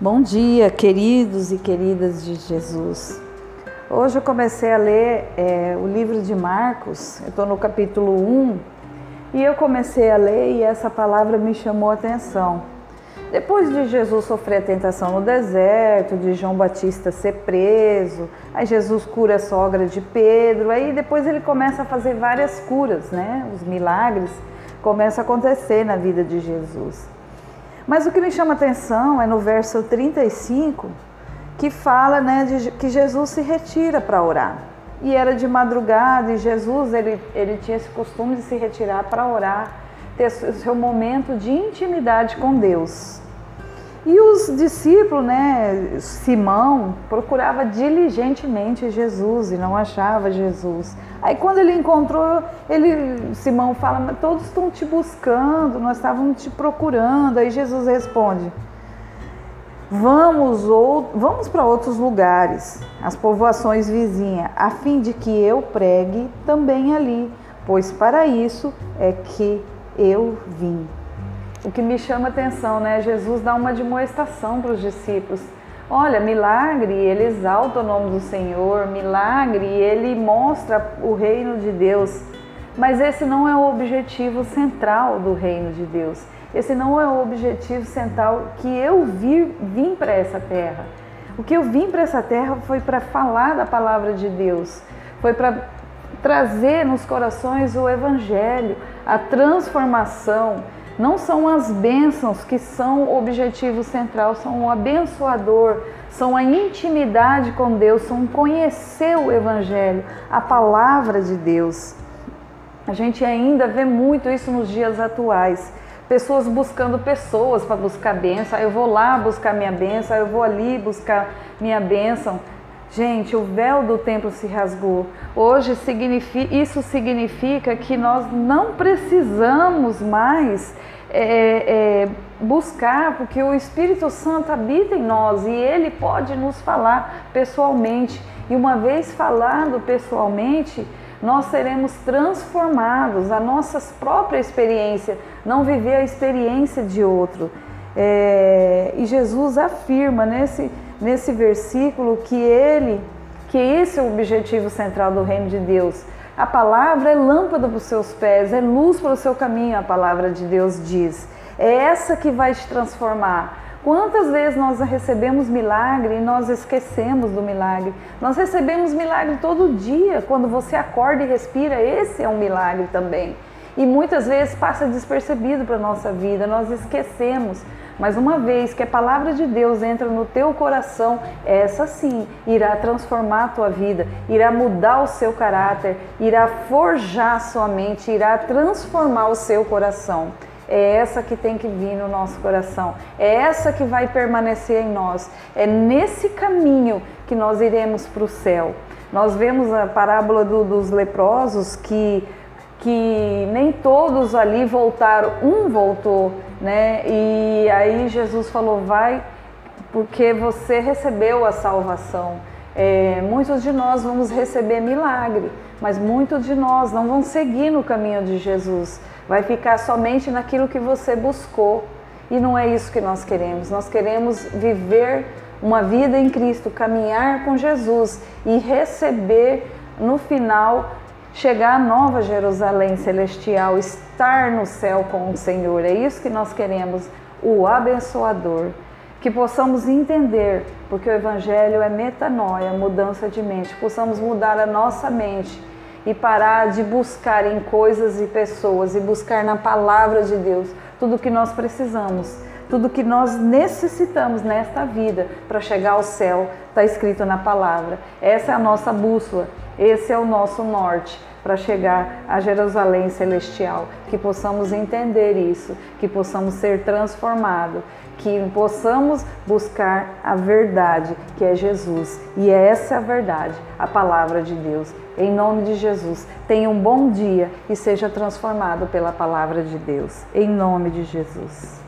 Bom dia, queridos e queridas de Jesus. Hoje eu comecei a ler é, o livro de Marcos, eu estou no capítulo 1 e eu comecei a ler e essa palavra me chamou a atenção. Depois de Jesus sofrer a tentação no deserto, de João Batista ser preso, aí Jesus cura a sogra de Pedro, aí depois ele começa a fazer várias curas, né? Os milagres começam a acontecer na vida de Jesus. Mas o que me chama atenção é no verso 35, que fala né, de, que Jesus se retira para orar. E era de madrugada, e Jesus ele, ele tinha esse costume de se retirar para orar, ter seu momento de intimidade com Deus. E os discípulos, né, Simão, procurava diligentemente Jesus e não achava Jesus. Aí quando ele encontrou, ele, Simão fala, todos estão te buscando, nós estávamos te procurando. Aí Jesus responde, vamos, ou, vamos para outros lugares, as povoações vizinhas, a fim de que eu pregue também ali, pois para isso é que eu vim. O que me chama atenção, né? Jesus dá uma demonstração para os discípulos. Olha, milagre, ele exalta o nome do Senhor, milagre, ele mostra o reino de Deus. Mas esse não é o objetivo central do reino de Deus. Esse não é o objetivo central que eu vir, vim para essa terra. O que eu vim para essa terra foi para falar da palavra de Deus, foi para trazer nos corações o evangelho, a transformação não são as bênçãos que são o objetivo central, são o abençoador, são a intimidade com Deus, são conhecer o Evangelho, a palavra de Deus. A gente ainda vê muito isso nos dias atuais. Pessoas buscando pessoas para buscar bênção. Eu vou lá buscar minha bênção, eu vou ali buscar minha bênção. Gente, o véu do templo se rasgou. Hoje significa, isso significa que nós não precisamos mais é, é, buscar, porque o Espírito Santo habita em nós e ele pode nos falar pessoalmente. E uma vez falado pessoalmente, nós seremos transformados, a nossa própria experiência, não viver a experiência de outro. É, e Jesus afirma nesse nesse versículo que ele, que esse é o objetivo central do reino de Deus. A palavra é lâmpada para os seus pés, é luz para o seu caminho, a palavra de Deus diz. É essa que vai te transformar. Quantas vezes nós recebemos milagre e nós esquecemos do milagre? Nós recebemos milagre todo dia. Quando você acorda e respira, esse é um milagre também. E muitas vezes passa despercebido para a nossa vida, nós esquecemos. Mas uma vez que a palavra de Deus entra no teu coração, essa sim irá transformar a tua vida, irá mudar o seu caráter, irá forjar a sua mente, irá transformar o seu coração. É essa que tem que vir no nosso coração, é essa que vai permanecer em nós, é nesse caminho que nós iremos para o céu. Nós vemos a parábola do, dos leprosos que que nem todos ali voltaram, um voltou, né? E aí Jesus falou: vai, porque você recebeu a salvação. É, muitos de nós vamos receber milagre, mas muitos de nós não vão seguir no caminho de Jesus. Vai ficar somente naquilo que você buscou. E não é isso que nós queremos. Nós queremos viver uma vida em Cristo, caminhar com Jesus e receber no final chegar à nova Jerusalém celestial, estar no céu com o Senhor. É isso que nós queremos, o abençoador. Que possamos entender, porque o Evangelho é metanoia, mudança de mente, possamos mudar a nossa mente e parar de buscar em coisas e pessoas e buscar na palavra de Deus tudo o que nós precisamos, tudo que nós necessitamos nesta vida para chegar ao céu, está escrito na palavra. Essa é a nossa bússola, esse é o nosso norte para chegar a Jerusalém celestial, que possamos entender isso, que possamos ser transformados, que possamos buscar a verdade, que é Jesus. E é essa a verdade, a palavra de Deus. Em nome de Jesus, tenha um bom dia e seja transformado pela palavra de Deus. Em nome de Jesus.